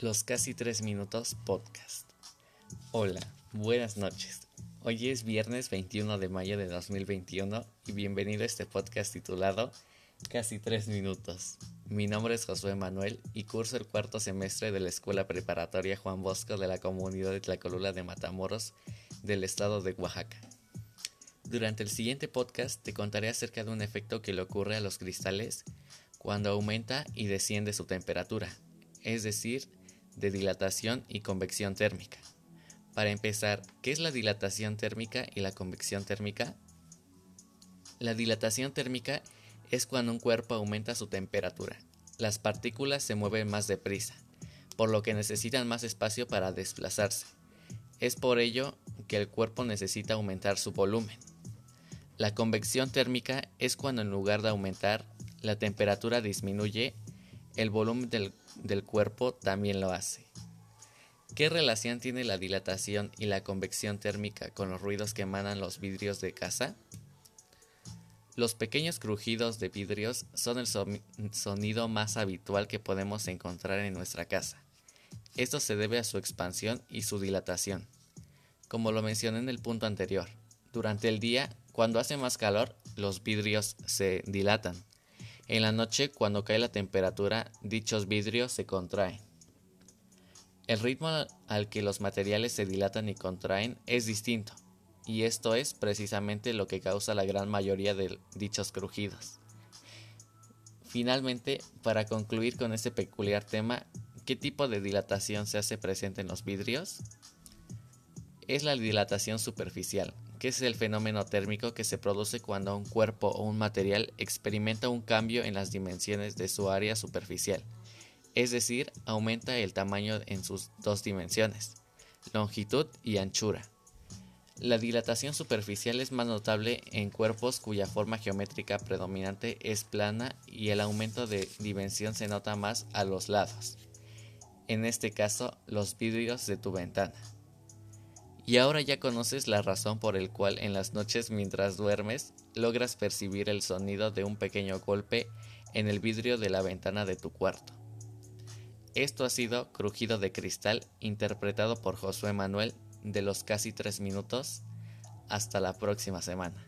Los casi tres minutos podcast. Hola, buenas noches. Hoy es viernes 21 de mayo de 2021 y bienvenido a este podcast titulado Casi tres minutos. Mi nombre es Josué Manuel y curso el cuarto semestre de la Escuela Preparatoria Juan Bosco de la comunidad de Tlacolula de Matamoros del estado de Oaxaca. Durante el siguiente podcast te contaré acerca de un efecto que le ocurre a los cristales cuando aumenta y desciende su temperatura, es decir, de dilatación y convección térmica. Para empezar, ¿qué es la dilatación térmica y la convección térmica? La dilatación térmica es cuando un cuerpo aumenta su temperatura. Las partículas se mueven más deprisa, por lo que necesitan más espacio para desplazarse. Es por ello que el cuerpo necesita aumentar su volumen. La convección térmica es cuando en lugar de aumentar, la temperatura disminuye, el volumen del cuerpo también lo hace. ¿Qué relación tiene la dilatación y la convección térmica con los ruidos que emanan los vidrios de casa? Los pequeños crujidos de vidrios son el sonido más habitual que podemos encontrar en nuestra casa. Esto se debe a su expansión y su dilatación. Como lo mencioné en el punto anterior, durante el día, cuando hace más calor, los vidrios se dilatan en la noche, cuando cae la temperatura, dichos vidrios se contraen. El ritmo al que los materiales se dilatan y contraen es distinto, y esto es precisamente lo que causa la gran mayoría de dichos crujidos. Finalmente, para concluir con este peculiar tema, ¿qué tipo de dilatación se hace presente en los vidrios? Es la dilatación superficial, que es el fenómeno térmico que se produce cuando un cuerpo o un material experimenta un cambio en las dimensiones de su área superficial, es decir, aumenta el tamaño en sus dos dimensiones, longitud y anchura. La dilatación superficial es más notable en cuerpos cuya forma geométrica predominante es plana y el aumento de dimensión se nota más a los lados, en este caso los vidrios de tu ventana. Y ahora ya conoces la razón por el cual en las noches mientras duermes logras percibir el sonido de un pequeño golpe en el vidrio de la ventana de tu cuarto. Esto ha sido Crujido de Cristal, interpretado por Josué Manuel de los casi tres minutos. Hasta la próxima semana.